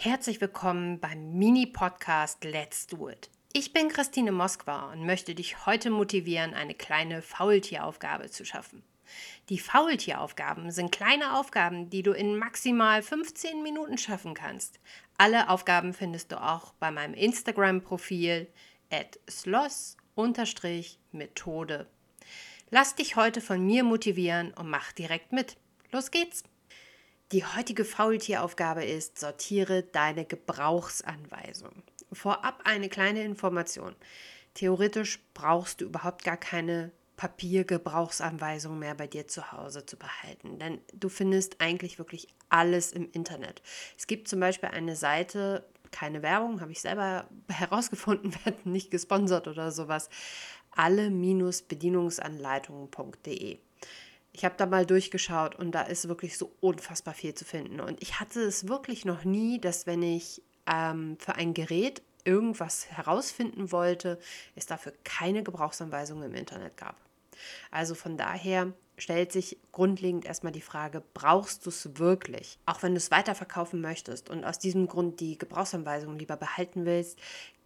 Herzlich willkommen beim Mini-Podcast Let's Do It. Ich bin Christine Moskwa und möchte dich heute motivieren, eine kleine Faultieraufgabe zu schaffen. Die Faultieraufgaben sind kleine Aufgaben, die du in maximal 15 Minuten schaffen kannst. Alle Aufgaben findest du auch bei meinem Instagram-Profil at sloss-methode. Lass dich heute von mir motivieren und mach direkt mit. Los geht's! Die heutige Faultieraufgabe ist, sortiere deine Gebrauchsanweisung. Vorab eine kleine Information. Theoretisch brauchst du überhaupt gar keine Papiergebrauchsanweisung mehr bei dir zu Hause zu behalten, denn du findest eigentlich wirklich alles im Internet. Es gibt zum Beispiel eine Seite, keine Werbung, habe ich selber herausgefunden, werden nicht gesponsert oder sowas, alle-bedienungsanleitungen.de. Ich habe da mal durchgeschaut und da ist wirklich so unfassbar viel zu finden. Und ich hatte es wirklich noch nie, dass wenn ich ähm, für ein Gerät irgendwas herausfinden wollte, es dafür keine Gebrauchsanweisung im Internet gab. Also von daher stellt sich grundlegend erstmal die Frage, brauchst du es wirklich? Auch wenn du es weiterverkaufen möchtest und aus diesem Grund die Gebrauchsanweisung lieber behalten willst,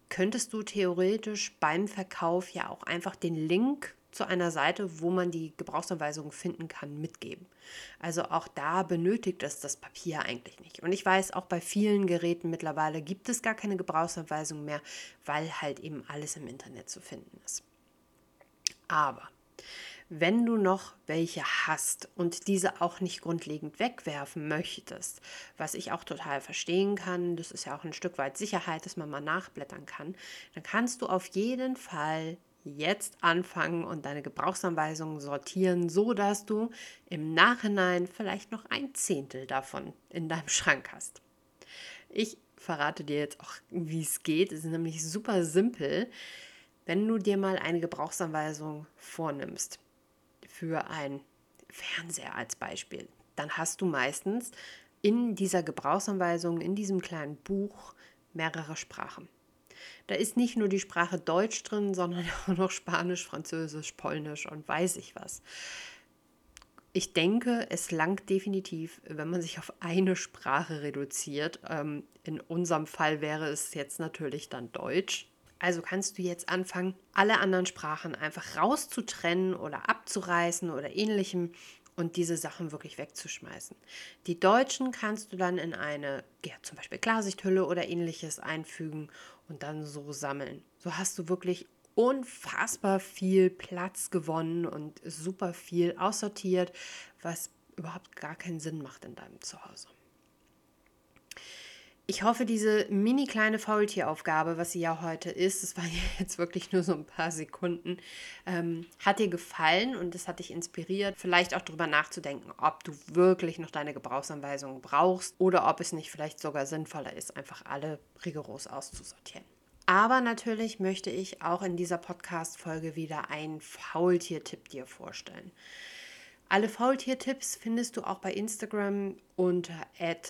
könntest du theoretisch beim Verkauf ja auch einfach den Link zu einer Seite, wo man die Gebrauchsanweisungen finden kann, mitgeben. Also auch da benötigt es das Papier eigentlich nicht. Und ich weiß, auch bei vielen Geräten mittlerweile gibt es gar keine Gebrauchsanweisung mehr, weil halt eben alles im Internet zu finden ist. Aber wenn du noch welche hast und diese auch nicht grundlegend wegwerfen möchtest, was ich auch total verstehen kann, das ist ja auch ein Stück weit Sicherheit, dass man mal nachblättern kann, dann kannst du auf jeden Fall jetzt anfangen und deine Gebrauchsanweisungen sortieren, so dass du im Nachhinein vielleicht noch ein Zehntel davon in deinem Schrank hast. Ich verrate dir jetzt auch, wie es geht. Es ist nämlich super simpel. Wenn du dir mal eine Gebrauchsanweisung vornimmst für ein Fernseher als Beispiel, dann hast du meistens in dieser Gebrauchsanweisung, in diesem kleinen Buch mehrere Sprachen. Da ist nicht nur die Sprache Deutsch drin, sondern auch noch Spanisch, Französisch, Polnisch und weiß ich was. Ich denke, es langt definitiv, wenn man sich auf eine Sprache reduziert. Ähm, in unserem Fall wäre es jetzt natürlich dann Deutsch. Also kannst du jetzt anfangen, alle anderen Sprachen einfach rauszutrennen oder abzureißen oder ähnlichem und diese Sachen wirklich wegzuschmeißen. Die deutschen kannst du dann in eine, ja, zum Beispiel Klarsichthülle oder ähnliches einfügen und dann so sammeln. So hast du wirklich unfassbar viel Platz gewonnen und super viel aussortiert, was überhaupt gar keinen Sinn macht in deinem Zuhause. Ich hoffe, diese mini kleine Faultieraufgabe, was sie ja heute ist, das waren jetzt wirklich nur so ein paar Sekunden, ähm, hat dir gefallen und das hat dich inspiriert, vielleicht auch darüber nachzudenken, ob du wirklich noch deine Gebrauchsanweisungen brauchst oder ob es nicht vielleicht sogar sinnvoller ist, einfach alle rigoros auszusortieren. Aber natürlich möchte ich auch in dieser Podcast-Folge wieder einen Faultier-Tipp dir vorstellen. Alle Faultier-Tipps findest du auch bei Instagram unter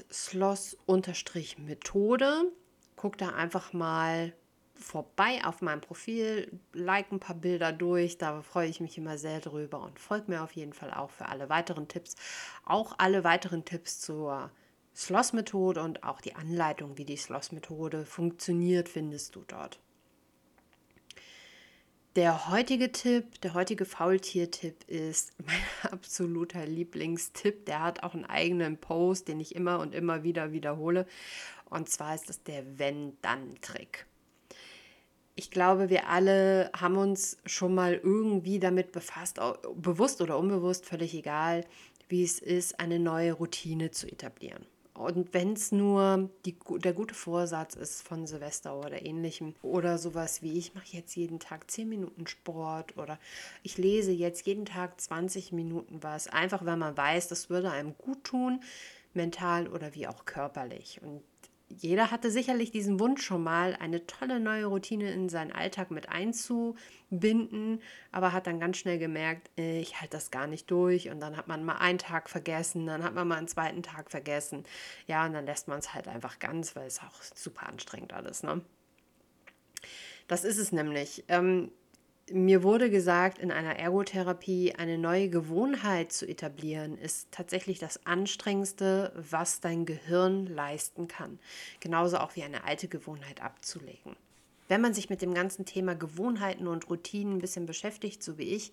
sloss-methode. Guck da einfach mal vorbei auf meinem Profil, like ein paar Bilder durch, da freue ich mich immer sehr drüber und folgt mir auf jeden Fall auch für alle weiteren Tipps. Auch alle weiteren Tipps zur Sloss-Methode und auch die Anleitung, wie die Sloss-Methode funktioniert, findest du dort. Der heutige Tipp, der heutige Faultier-Tipp ist mein absoluter Lieblingstipp. Der hat auch einen eigenen Post, den ich immer und immer wieder wiederhole. Und zwar ist das der Wenn-Dann-Trick. Ich glaube, wir alle haben uns schon mal irgendwie damit befasst, bewusst oder unbewusst, völlig egal, wie es ist, eine neue Routine zu etablieren. Und wenn es nur die, der gute Vorsatz ist von Silvester oder ähnlichem oder sowas wie ich mache jetzt jeden Tag 10 Minuten Sport oder ich lese jetzt jeden Tag 20 Minuten was, einfach weil man weiß, das würde einem gut tun, mental oder wie auch körperlich. Und jeder hatte sicherlich diesen Wunsch schon mal, eine tolle neue Routine in seinen Alltag mit einzubinden, aber hat dann ganz schnell gemerkt, äh, ich halte das gar nicht durch und dann hat man mal einen Tag vergessen, dann hat man mal einen zweiten Tag vergessen. Ja, und dann lässt man es halt einfach ganz, weil es auch super anstrengend alles, ne? Das ist es nämlich. Ähm, mir wurde gesagt, in einer Ergotherapie eine neue Gewohnheit zu etablieren, ist tatsächlich das Anstrengendste, was dein Gehirn leisten kann. Genauso auch wie eine alte Gewohnheit abzulegen. Wenn man sich mit dem ganzen Thema Gewohnheiten und Routinen ein bisschen beschäftigt, so wie ich,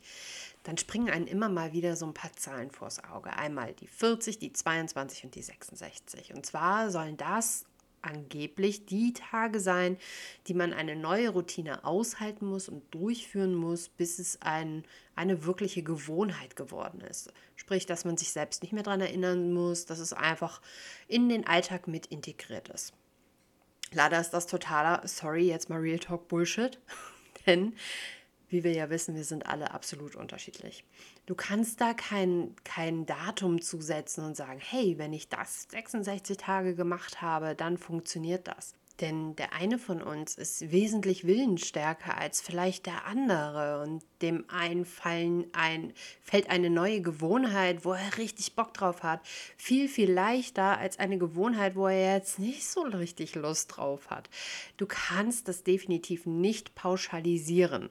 dann springen einem immer mal wieder so ein paar Zahlen vors Auge. Einmal die 40, die 22 und die 66. Und zwar sollen das angeblich die Tage sein, die man eine neue Routine aushalten muss und durchführen muss, bis es ein, eine wirkliche Gewohnheit geworden ist. Sprich, dass man sich selbst nicht mehr daran erinnern muss, dass es einfach in den Alltag mit integriert ist. Leider ist das totaler, sorry, jetzt mal Real Talk Bullshit, denn wie wir ja wissen, wir sind alle absolut unterschiedlich. Du kannst da kein, kein Datum zusetzen und sagen, hey, wenn ich das 66 Tage gemacht habe, dann funktioniert das. Denn der eine von uns ist wesentlich willensstärker als vielleicht der andere und dem einen fallen ein, fällt eine neue Gewohnheit, wo er richtig Bock drauf hat, viel, viel leichter als eine Gewohnheit, wo er jetzt nicht so richtig Lust drauf hat. Du kannst das definitiv nicht pauschalisieren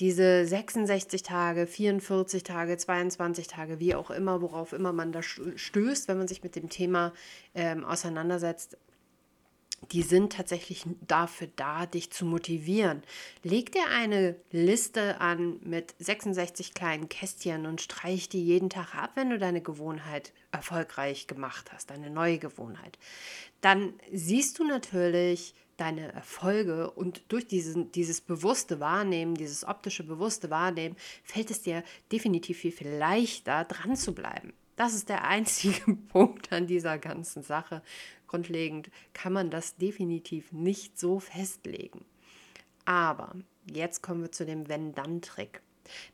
diese 66 Tage, 44 Tage, 22 Tage, wie auch immer, worauf immer man da stößt, wenn man sich mit dem Thema ähm, auseinandersetzt, die sind tatsächlich dafür da, dich zu motivieren. Leg dir eine Liste an mit 66 kleinen Kästchen und streich die jeden Tag ab, wenn du deine Gewohnheit erfolgreich gemacht hast, deine neue Gewohnheit. Dann siehst du natürlich, deine Erfolge und durch diesen, dieses bewusste Wahrnehmen, dieses optische bewusste Wahrnehmen, fällt es dir definitiv viel, viel leichter, dran zu bleiben. Das ist der einzige Punkt an dieser ganzen Sache. Grundlegend kann man das definitiv nicht so festlegen. Aber jetzt kommen wir zu dem Wenn-Dann-Trick.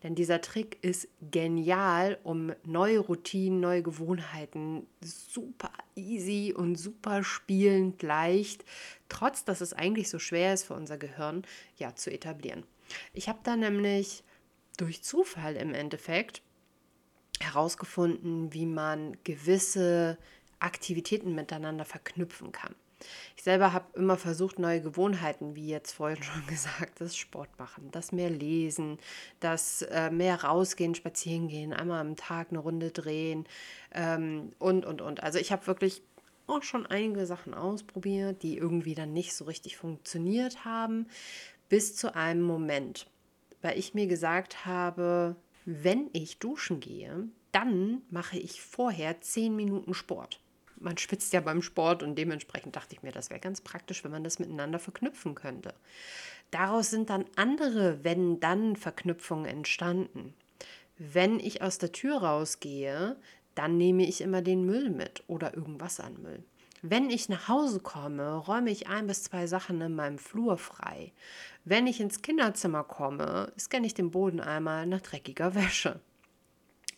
Denn dieser Trick ist genial, um neue Routinen, neue Gewohnheiten super easy und super spielend leicht, trotz dass es eigentlich so schwer ist für unser Gehirn, ja, zu etablieren. Ich habe da nämlich durch Zufall im Endeffekt herausgefunden, wie man gewisse Aktivitäten miteinander verknüpfen kann. Ich selber habe immer versucht, neue Gewohnheiten, wie jetzt vorhin schon gesagt, das Sport machen, das mehr lesen, das äh, mehr rausgehen, spazieren gehen, einmal am Tag eine Runde drehen ähm, und, und, und. Also ich habe wirklich auch schon einige Sachen ausprobiert, die irgendwie dann nicht so richtig funktioniert haben, bis zu einem Moment, weil ich mir gesagt habe, wenn ich duschen gehe, dann mache ich vorher zehn Minuten Sport man schwitzt ja beim Sport und dementsprechend dachte ich mir, das wäre ganz praktisch, wenn man das miteinander verknüpfen könnte. Daraus sind dann andere Wenn-Dann-Verknüpfungen entstanden. Wenn ich aus der Tür rausgehe, dann nehme ich immer den Müll mit oder irgendwas an Müll. Wenn ich nach Hause komme, räume ich ein bis zwei Sachen in meinem Flur frei. Wenn ich ins Kinderzimmer komme, scanne ich den Boden einmal nach dreckiger Wäsche.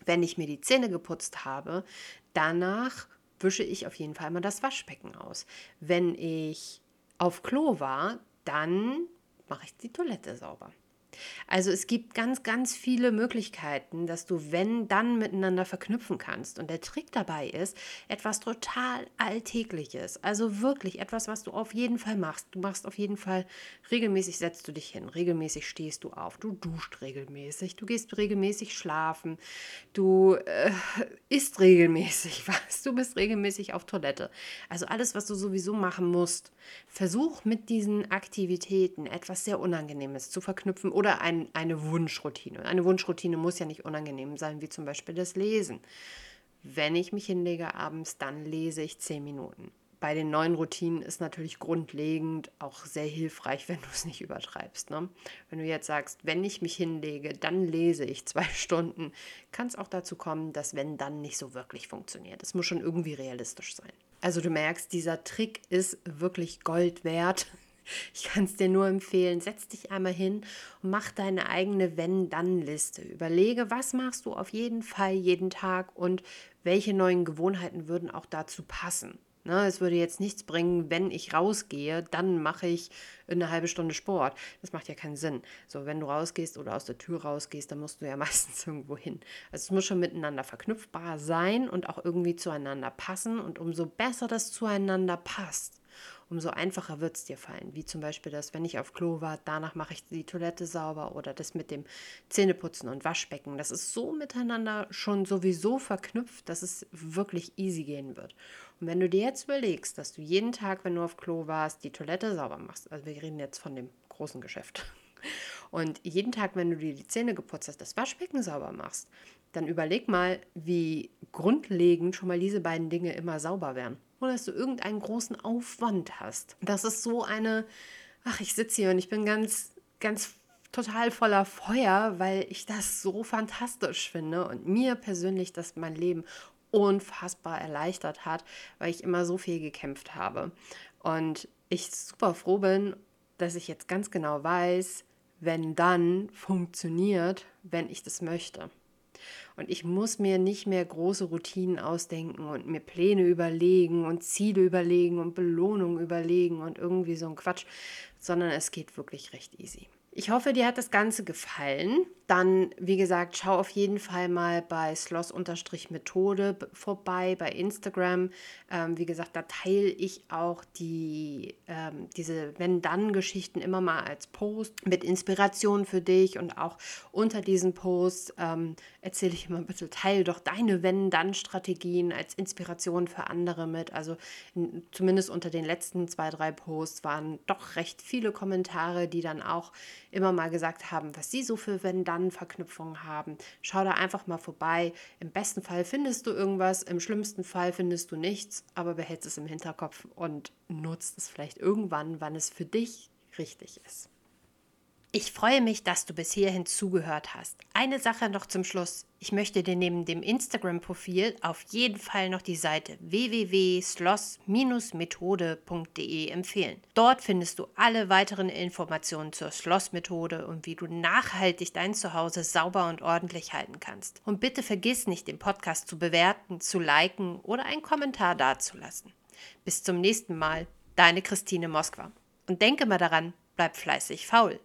Wenn ich mir die Zähne geputzt habe, danach wische ich auf jeden Fall mal das Waschbecken aus. Wenn ich auf Klo war, dann mache ich die Toilette sauber. Also es gibt ganz, ganz viele Möglichkeiten, dass du, wenn, dann miteinander verknüpfen kannst. Und der Trick dabei ist, etwas total Alltägliches. Also wirklich etwas, was du auf jeden Fall machst. Du machst auf jeden Fall, regelmäßig setzt du dich hin, regelmäßig stehst du auf, du duscht regelmäßig, du gehst regelmäßig schlafen, du äh, isst regelmäßig was, du bist regelmäßig auf Toilette. Also alles, was du sowieso machen musst. Versuch mit diesen Aktivitäten etwas sehr Unangenehmes zu verknüpfen oder oder ein, eine Wunschroutine. Eine Wunschroutine muss ja nicht unangenehm sein, wie zum Beispiel das Lesen. Wenn ich mich hinlege abends, dann lese ich zehn Minuten. Bei den neuen Routinen ist natürlich grundlegend auch sehr hilfreich, wenn du es nicht übertreibst. Ne? Wenn du jetzt sagst, wenn ich mich hinlege, dann lese ich zwei Stunden, kann es auch dazu kommen, dass wenn dann nicht so wirklich funktioniert. Es muss schon irgendwie realistisch sein. Also du merkst, dieser Trick ist wirklich Gold wert. Ich kann es dir nur empfehlen, setz dich einmal hin und mach deine eigene Wenn-Dann-Liste. Überlege, was machst du auf jeden Fall jeden Tag und welche neuen Gewohnheiten würden auch dazu passen. Ne, es würde jetzt nichts bringen, wenn ich rausgehe, dann mache ich eine halbe Stunde Sport. Das macht ja keinen Sinn. So, wenn du rausgehst oder aus der Tür rausgehst, dann musst du ja meistens irgendwo hin. Also es muss schon miteinander verknüpfbar sein und auch irgendwie zueinander passen. Und umso besser das zueinander passt, umso einfacher wird es dir fallen. Wie zum Beispiel das, wenn ich auf Klo war, danach mache ich die Toilette sauber oder das mit dem Zähneputzen und Waschbecken. Das ist so miteinander schon sowieso verknüpft, dass es wirklich easy gehen wird. Und wenn du dir jetzt überlegst, dass du jeden Tag, wenn du auf Klo warst, die Toilette sauber machst, also wir reden jetzt von dem großen Geschäft, und jeden Tag, wenn du dir die Zähne geputzt hast, das Waschbecken sauber machst, dann überleg mal, wie grundlegend schon mal diese beiden Dinge immer sauber wären. Oder dass du irgendeinen großen Aufwand hast. Das ist so eine, ach, ich sitze hier und ich bin ganz, ganz total voller Feuer, weil ich das so fantastisch finde und mir persönlich das mein Leben unfassbar erleichtert hat, weil ich immer so viel gekämpft habe. Und ich super froh bin, dass ich jetzt ganz genau weiß, wenn dann funktioniert, wenn ich das möchte. Und ich muss mir nicht mehr große Routinen ausdenken und mir Pläne überlegen und Ziele überlegen und Belohnungen überlegen und irgendwie so ein Quatsch, sondern es geht wirklich recht easy. Ich hoffe, dir hat das Ganze gefallen. Dann, wie gesagt, schau auf jeden Fall mal bei Sloss-Methode vorbei, bei Instagram. Ähm, wie gesagt, da teile ich auch die, ähm, diese Wenn-Dann-Geschichten immer mal als Post mit Inspiration für dich und auch unter diesen Posts ähm, erzähle ich immer bitte, teile doch deine Wenn-Dann-Strategien als Inspiration für andere mit. Also in, zumindest unter den letzten zwei, drei Posts waren doch recht viele Kommentare, die dann auch immer mal gesagt haben, was sie so für Wenn-Dann-Verknüpfungen haben. Schau da einfach mal vorbei. Im besten Fall findest du irgendwas, im schlimmsten Fall findest du nichts, aber behältst es im Hinterkopf und nutzt es vielleicht irgendwann, wann es für dich richtig ist. Ich freue mich, dass du bis hierhin zugehört hast. Eine Sache noch zum Schluss. Ich möchte dir neben dem Instagram-Profil auf jeden Fall noch die Seite www.sloss-methode.de empfehlen. Dort findest du alle weiteren Informationen zur Schlossmethode und wie du nachhaltig dein Zuhause sauber und ordentlich halten kannst. Und bitte vergiss nicht, den Podcast zu bewerten, zu liken oder einen Kommentar dazulassen. Bis zum nächsten Mal, deine Christine Moskwa. Und denke mal daran, bleib fleißig faul.